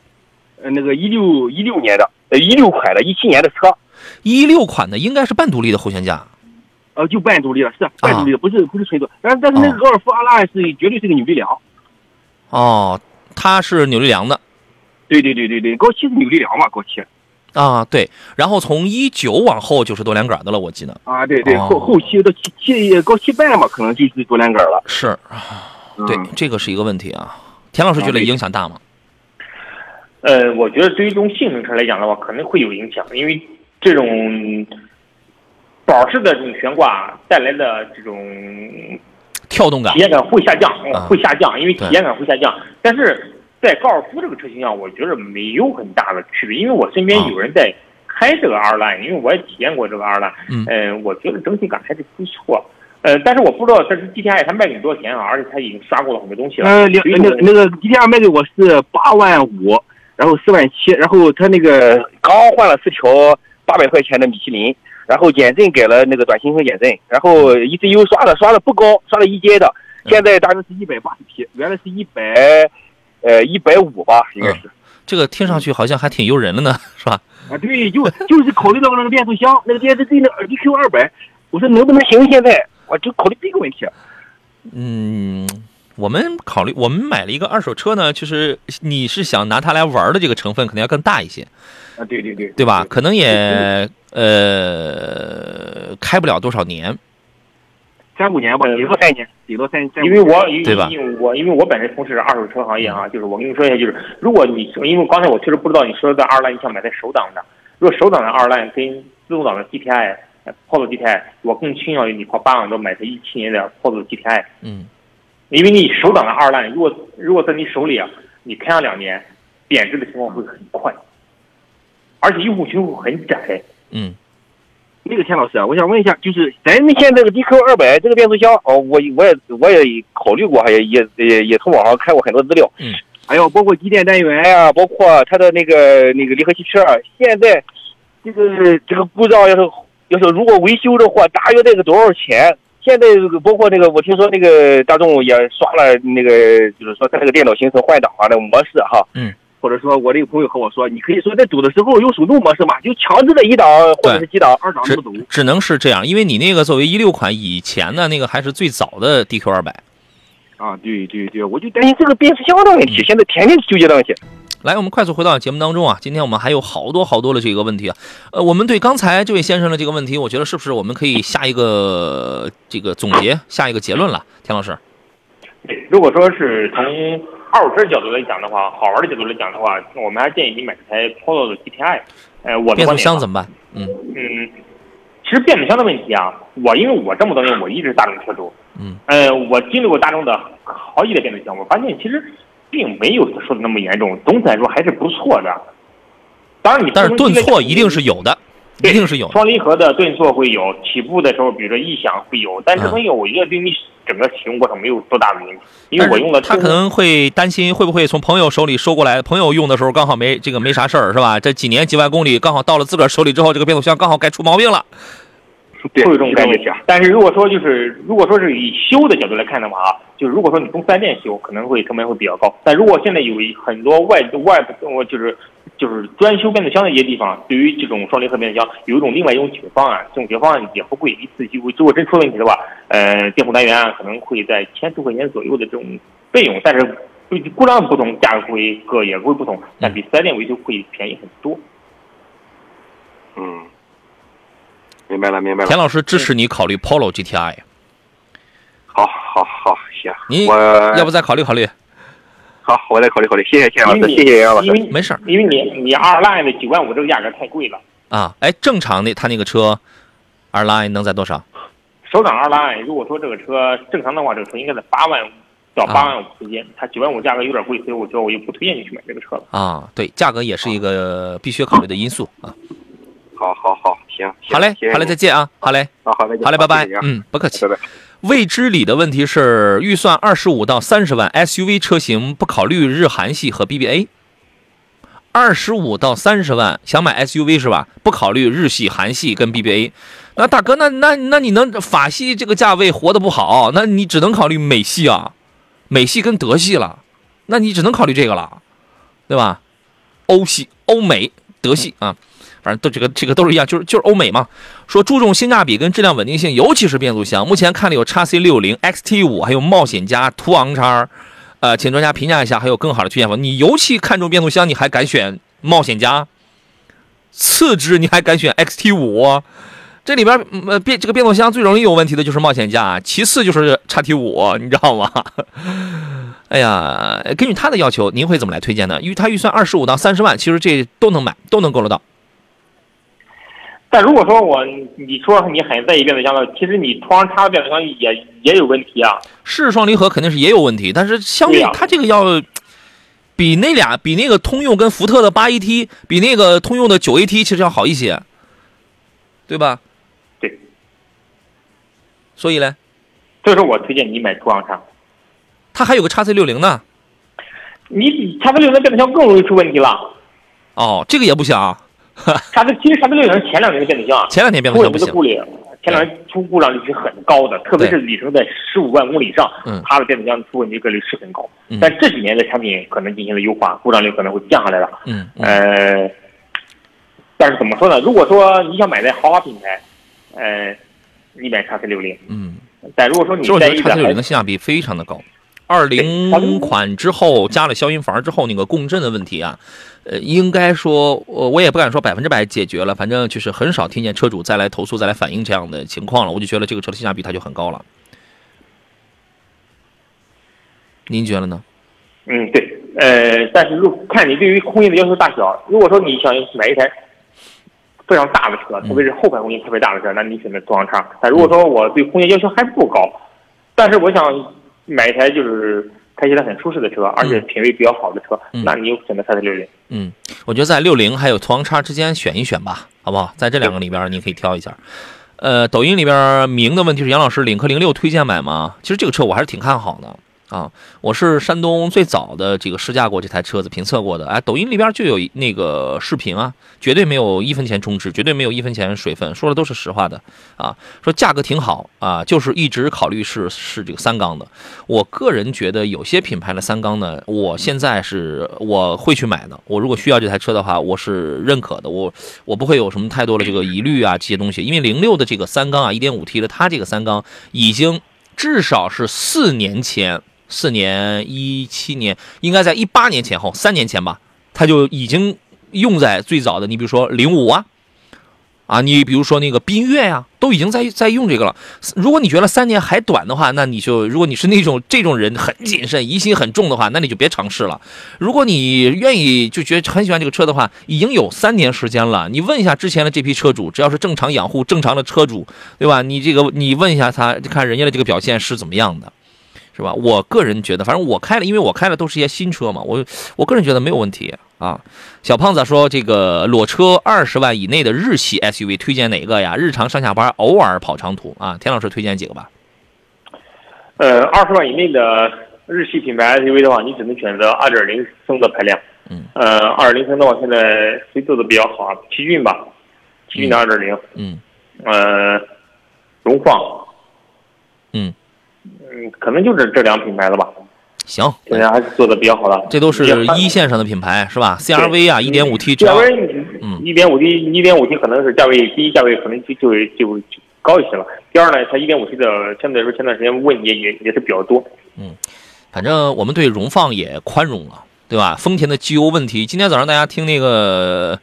呃那个一六一六年的，呃一六款的，一七年的车，一六款的应该是半独立的后悬架。呃就半独立了，是半独立的，不是不是纯独。但是但是那个哦高尔夫 R Line 是绝对是个扭力梁。哦，它是扭力梁的对对对对对，高七是扭力梁嘛，高七。啊，对。然后从一九往后就是多连杆的了，我记得啊，对对，哦后后期到七七高七半嘛，可能就是多连杆了。是。对嗯，这个是一个问题啊。田老师觉得影响大吗？呃，我觉得对于这种性能车来讲的话，可能会有影响，因为这种保式的这种悬挂带来的这种跳动感体验感会下降，啊会下降，因为体验感会下降。但是在高尔夫这个车型上，我觉得没有很大的区别，因为我身边啊有人在开这个 R Line，因为我也体验过这个 R Line，嗯呃，我觉得整体感还是不错。呃，但是我不知道这是 GTI 它卖给你多少钱啊，而且它已经刷过了很多东西了。呃，两所以我那个那个 GTR 卖给我是八万五，然后四万七，然后他那个刚换了四条八百块钱的米其林，然后减震给了那个短行程减震，然后 ECU 刷的刷的不高，刷了一阶的，现在大约是一百八十匹，原来是一百呃一百五吧，应该是。这个听上去好像还挺诱人的呢，是吧？啊，对，就 就是考虑到那个变速箱，那个电池对那个 DQ 二百，我说能不能行？现在我就考虑这个问题。嗯，我们考虑，我们买了一个二手车呢，就是你是想拿它来玩的这个成分可能要更大一些，啊，对对对，对吧？可能也呃开不了多少年，三五年吧，顶多三年，顶多三三。因为我因对吧？因为我因为我本身从事二手车行业啊，就是我跟你说一下，就是如果你因为刚才我确实不知道你说的二烂，你想买台手挡的，如果手挡的二烂跟自动挡的 GTI、呃 Polo GTI，我更倾向于你花八万多买台一七年的 Polo GTI，嗯，因为你手挡的二烂，如果如果在你手里啊，你开上两年，贬值的情况会很快，而且用户群会很窄。嗯，那个田老师啊，我想问一下，就是咱们现在这个 DQ 二百这个变速箱，哦，我我也我也考虑过，也也也也从网上看过很多资料。嗯。还有包括机电单元呀、包括它的那个那个离合器片儿，现在这个这个故障要是要是如果维修的话，大约得个多少钱？现在这个包括那个，我听说那个大众也刷了那个，就是说它那个电脑行程换挡啊那个模式哈。嗯。或者说，我这个朋友和我说，你可以说在走的时候用手动模式嘛，就强制的一档或者是几档，二档只不走。只能是这样，因为你那个作为一六款以前的那个还是最早的 DQ 二百。啊，对对对，我就担心这个变速箱的问题，现在天天纠结这问题。来，我们快速回到节目当中啊。今天我们还有好多好多的这个问题啊。呃，我们对刚才这位先生的这个问题，我觉得是不是我们可以下一个这个总结，下一个结论了？田老师，对，如果说是从二手车角度来讲的话，好玩的角度来讲的话，我们还建议你买台 Polo 的 GTI。呃，我的变速箱怎么办？嗯嗯，其实变速箱的问题啊，我因为我这么多年我一直大众车主，嗯，呃，我经历过大众的好几代变速箱，我发现其实并没有说的那么严重，总体来说还是不错的。当然你但是顿挫一定是有的，一定是有。双离合的顿挫会有，起步的时候，比如说异响会有，但这东西我觉得对你整个使用过程没有多大的影响，因为我用了他可能会担心会不会从朋友手里收过来，朋友用的时候刚好没这个没啥事儿是吧？这几年几万公里刚好到了自个儿手里之后，这个变速箱刚好该出毛病了。对，会有这种概念是这个问题啊。但是如果说就是如果说是以修的角度来看的话啊，就是如果说你从四 S 店修，可能会成本会比较高。但如果现在有很多外外部我就是就是专修变速箱的一些地方，对于这种双离合变速箱有一种另外一种解决方案，这种解决方案也不贵，一次修如果真出问题的话，呃，电控单元啊可能会在千多块钱左右的这种费用，但是故障不同，价格会各也会不同，但比四 S 店维修会便宜很多。嗯，明白了，明白了。田老师支持你考虑 Polo GTI。好，好，好，行，你我要不再考虑考虑？好，我再考虑考虑。谢谢谢老师，因为你谢谢杨老师因。为没事儿因为你你二 line 的九万五这个价格太贵了。啊，哎，正常的他那个车二 line 能在多少？首档二 line 如果说这个车正常的话，这个车应该在八万五到八万五之间，它九万五价格有点贵，所以我觉得我就不推荐你去买这个车了。啊，对，价格也是一个必须考虑的因素啊。好好好，行，行好嘞好嘞，再见啊，好嘞，好好嘞，好嘞，拜拜嗯，不客气拜。拜。未知里的问题是，预算二十五到三十万 SUV 车型不考虑日韩系和 BBA。二十五到三十万想买 SUV 是吧？不考虑日系、韩系跟 BBA。那大哥，那那那你能法系这个价位活得不好，那你只能考虑美系啊，美系跟德系了，那你只能考虑这个了，对吧？欧系、欧美、德系啊，反正都这个这个都是一样，就是就是欧美嘛。说注重性价比跟质量稳定性，尤其是变速箱。目前看了有 x C 六零、XT 五，还有冒险家、途昂叉，呃，请专家评价一下，还有更好的推荐方。你尤其看重变速箱，你还敢选冒险家？次之，你还敢选 XT 五？这里边呃变这个变速箱最容易有问题的就是冒险家，其次就是 x T 五，你知道吗？哎呀，根据他的要求，您会怎么来推荐呢？因为他预算二十五到三十万，其实这都能买，都能够得到。但如果说我你说你很在意变速箱的，其实你途昂叉的变速箱也也有问题啊。是双离合肯定是也有问题，但是相对它这个要比那俩比那个通用跟福特的八 AT，比那个通用的九 AT 其实要好一些，对吧？对。所以呢，所以说我推荐你买途昂叉。它还有个叉 C 六零呢。你叉 C 六零的变速箱更容易出问题了。哦，这个也不行啊。叉 C 其实叉 C 六零前两年的变速箱啊，前两年变速箱不行。前两年出故障率是很高的，特别是里程在十五万公里以上，嗯它的变速箱出问题概率是很高。嗯但这几年的产品可能进行了优化，故障率可能会降下来了。嗯嗯呃，但是怎么说呢？如果说你想买在豪华品牌，呃，你买叉 C 六零，嗯，但如果说你在意的 C 六零的性价比非常的高。二零款之后加了消音阀之后，那个共振的问题啊，呃，应该说，我我也不敢说百分之百解决了，反正就是很少听见车主再来投诉、再来反映这样的情况了。我就觉得这个车的性价比它就很高了。您觉得呢？嗯，对，呃，但是如看你对于空间的要求大小，如果说你想买一台非常大的车，特别是后排空间特别大的车，那你选择途昂叉。但如果说我对空间要求还不高，但是我想买一台就是开起来很舒适的车，而且品味比较好的车，嗯那你就选择它的六零。嗯，我觉得在六零还有途昂叉之间选一选吧，好不好？在这两个里边，你可以挑一下。呃，抖音里边明的问题是杨老师领克零六推荐买吗？其实这个车我还是挺看好的啊，我是山东最早的这个试驾过这台车子，评测过的。哎，抖音里边就有那个视频啊，绝对没有一分钱充值，绝对没有一分钱水分，说的都是实话的啊。说价格挺好啊，就是一直考虑是是这个三缸的。我个人觉得有些品牌的三缸呢，我现在是我会去买的。我如果需要这台车的话，我是认可的。我我不会有什么太多的这个疑虑啊这些东西，因为零六的这个三缸啊，一点五 T 的，它这个三缸已经至少是四年前，四年一七年，应该在一八年前后，三年前吧，它就已经用在最早的，你比如说零五啊。啊，你比如说那个缤越呀、都已经在在用这个了。如果你觉得三年还短的话，那你就如果你是那种这种人很谨慎、疑心很重的话，那你就别尝试了。如果你愿意就觉得很喜欢这个车的话，已经有三年时间了。你问一下之前的这批车主，只要是正常养护、正常的车主，对吧？你这个你问一下他，看人家的这个表现是怎么样的，是吧？我个人觉得，反正我开了，因为我开的都是一些新车嘛，我我个人觉得没有问题啊。小胖子说：“这个裸车二十万以内的日系 SUV 推荐哪个呀？日常上下班，偶尔跑长途啊。”田老师推荐几个吧。呃，二十万以内的日系品牌 SUV 的话，你只能选择二点零升的排量。嗯。呃，二点零升的话，现在谁做的比较好啊？奇骏吧，奇骏的二点零。嗯呃，荣放。嗯，嗯，可能就是这两品牌了吧。行，现在还是做的比较好的。这都是一线上的品牌是吧？CRV 啊，一点五 T 只价要位，嗯一点五 T，一点五 T 可能是价位第一价位可能就就就就高一些了。第二呢，它一点五 T 的相对来说前段时间问题也也也是比较多。嗯反正我们对荣放也宽容了，对吧？丰田的机油问题，今天早上大家听那个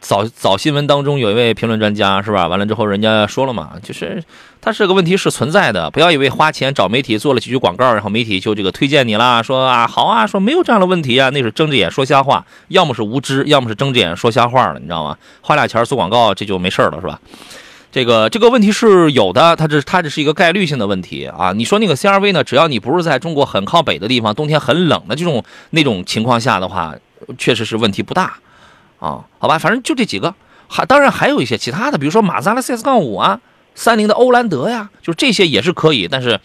早早新闻当中有一位评论专家是吧？完了之后人家说了嘛，就是他这个问题是存在的，不要以为花钱找媒体做了几句广告，然后媒体就这个推荐你啦，说啊好啊，说没有这样的问题啊，那是睁着眼说瞎话，要么是无知，要么是睁着眼说瞎话了，你知道吗？花俩钱做广告这就没事了是吧？这个这个问题是有的，它这它这是一个概率性的问题啊。你说那个 CRV 呢，只要你不是在中国很靠北的地方，冬天很冷的这种那种情况下的话，确实是问题不大啊。好吧，反正就这几个，还当然还有一些其他的，比如说马自达的 CS 杠五啊，三菱的欧蓝德呀，就是这些也是可以，但是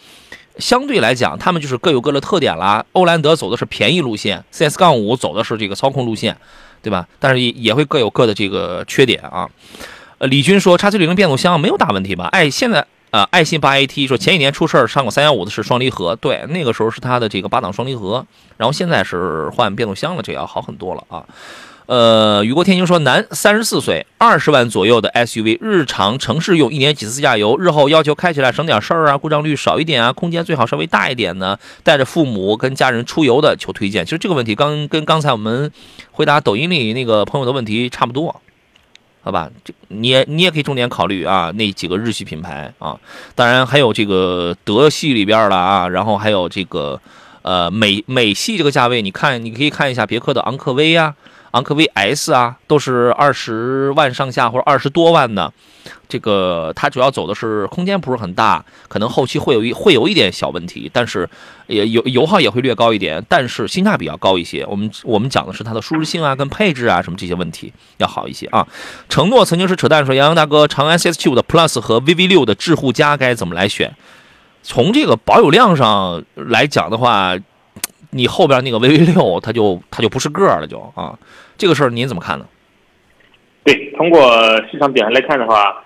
相对来讲，他们就是各有各的特点啦。欧蓝德走的是便宜路线，CS 杠五走的是这个操控路线，对吧？但是也也会各有各的这个缺点啊。呃，李军说，叉 C 六零变速箱没有大问题吧？爱现在呃，爱信八 AT 说前几年出事儿上过三幺五的是双离合，对，那个时候是它的这个八档双离合，然后现在是换变速箱了，这要好很多了啊。呃，雨过天晴说，男，三十四岁，二十万左右的 SUV，日常城市用，一年几次加油，日后要求开起来省点事儿啊，故障率少一点啊，空间最好稍微大一点呢，带着父母跟家人出游的求推荐。其实这个问题刚跟刚才我们回答抖音里那个朋友的问题差不多。好吧，这你也你也可以重点考虑啊，那几个日系品牌啊，当然还有这个德系里边了啊，然后还有这个呃美美系这个价位，你看你可以看一下别克的昂科威呀、昂科威 S 啊，都是二十万上下或者二十多万的。这个它主要走的是空间不是很大，可能后期会有一会有一点小问题，但是也油油耗也会略高一点，但是性价比要高一些。我们我们讲的是它的舒适性啊，跟配置啊什么这些问题要好一些啊。承诺曾经是扯淡，说杨洋大哥，长安 CS 七五的 Plus 和 VV 六的智护加该怎么来选？从这个保有量上来讲的话，你后边那个 VV 六它就它就不是个了，就啊，这个事儿您怎么看呢？对，通过市场表现来看的话，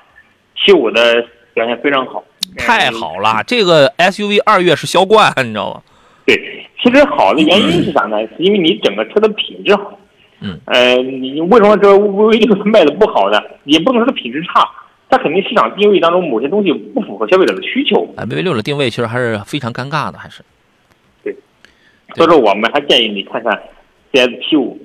七五的表现非常好，太好了，这个 SUV 二月是销冠，你知道吗？对，其实好的原因是啥呢？是因为你整个车的品质好。嗯，呃，你为什么这 VV 六卖的不好呢？也不能说它品质差，它肯定市场定位当中某些东西不符合消费者的需求。哎，VV 六的定位其实还是非常尴尬的，还是对所以说，我们还建议你看看 CS 七五。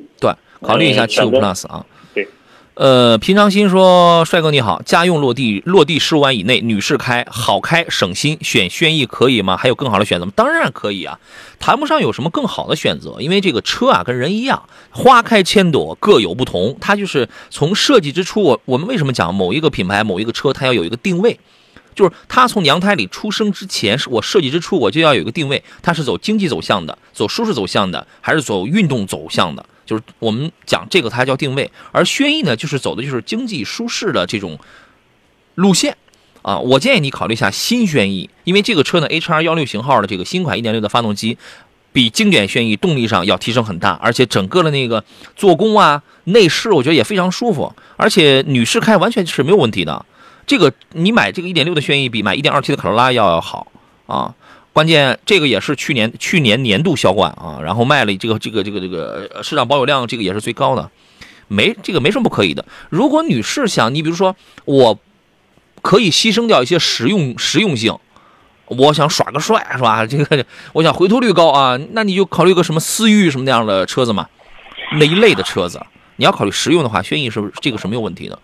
对，考虑一下呃七五 Plus 啊。对。呃，平常心说，帅哥你好，家用落地落地十五万以内，女士开好开省心，选轩逸可以吗？还有更好的选择吗？当然可以啊，谈不上有什么更好的选择，因为这个车啊跟人一样，花开千朵各有不同，它就是从设计之初，我我们为什么讲某一个品牌某一个车它要有一个定位？就是它从娘胎里出生之前，是我设计之初我就要有一个定位，它是走经济走向的，走舒适走向的，还是走运动走向的？就是我们讲这个它叫定位，而轩逸呢，就是走的就是经济舒适的这种路线啊。我建议你考虑一下新轩逸，因为这个车呢，HR 幺六型号的这个新款1.6的发动机，比经典轩逸动力上要提升很大，而且整个的那个做工啊、内饰，我觉得也非常舒服，而且女士开完全是没有问题的。这个你买这个1.6的轩逸比买 1.2T 的卡罗拉要要好啊。关键这个也是去年去年年度销冠啊，然后卖了这个这个这个这个市场保有量，这个也是最高的，没这个没什么不可以的。如果女士想，你比如说我可以牺牲掉一些实用实用性，我想耍个帅是吧？这个我想回头率高啊，那你就考虑个什么思域什么那样的车子嘛，那一类的车子。你要考虑实用的话，轩逸是这个是没有问题的。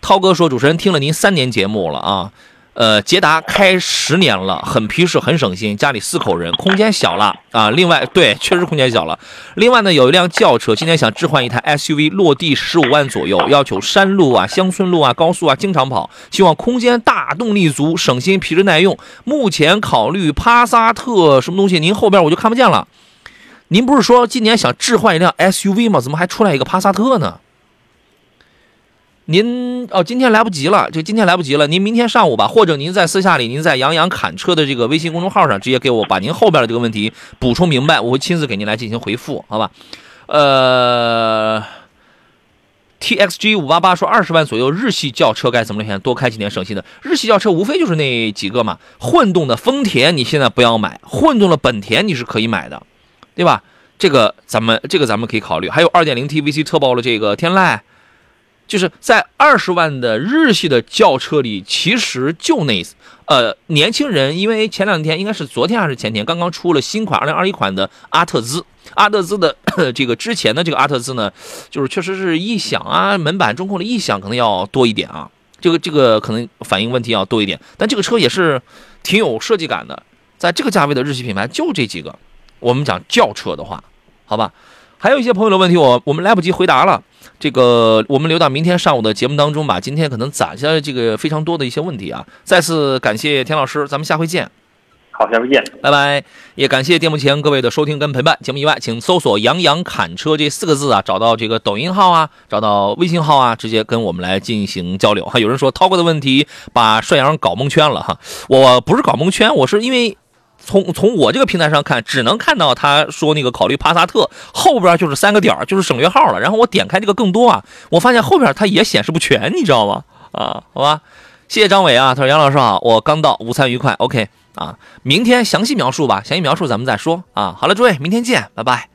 涛哥说，主持人听了您三年节目了啊。呃，捷达开十年了，很皮实，很省心。家里四口人，空间小了啊。另外，对，确实空间小了。另外呢，有一辆轿车，今天想置换一台 SUV，落地十五万左右，要求山路啊、乡村路啊、高速啊经常跑，希望空间大、动力足、省心、皮实耐用。目前考虑帕萨特什么东西？您后边我就看不见了。您不是说今年想置换一辆 SUV 吗？怎么还出来一个帕萨特呢？您哦，今天来不及了，就今天来不及了。您明天上午吧，或者您在私下里，您在杨洋侃车的这个微信公众号上直接给我把您后边的这个问题补充明白，我会亲自给您来进行回复，好吧？呃，TXG 五八八说二十万左右日系轿车该怎么选？多开几年省心的日系轿车无非就是那几个嘛。混动的丰田你现在不要买，混动的本田你是可以买的，对吧？这个咱们这个咱们可以考虑。还有二点零 T VC 特包的这个天籁。就是在二十万的日系的轿车里，其实就那呃年轻人，因为前两天应该是昨天还是前天，刚刚出了新款二零二一款的阿特兹。阿特兹的 这个之前的这个阿特兹呢，就是确实是异响啊，门板中控的异响可能要多一点啊，这个这个可能反应问题要多一点。但这个车也是挺有设计感的，在这个价位的日系品牌就这几个。我们讲轿车的话，好吧，还有一些朋友的问题，我我们来不及回答了。这个我们留到明天上午的节目当中吧。今天可能攒下这个非常多的一些问题啊。再次感谢田老师，咱们下回见。好，下回见。拜拜！也感谢电幕前各位的收听跟陪伴。节目以外，请搜索“杨洋侃车”这四个字啊，找到这个抖音号啊，找到微信号啊，直接跟我们来进行交流哈。有人说涛哥的问题把帅阳搞蒙圈了哈，我不是搞蒙圈，我是因为从从我这个平台上看，只能看到他说那个考虑帕萨特后边就是三个点儿，就是省略号了。然后我点开这个更多啊，我发现后边它也显示不全，你知道吗？啊，好吧，谢谢张伟啊，他说杨老师好，我刚到，午餐愉快，OK。啊，明天详细描述吧，详细描述咱们再说啊。好了，诸位，明天见，拜拜。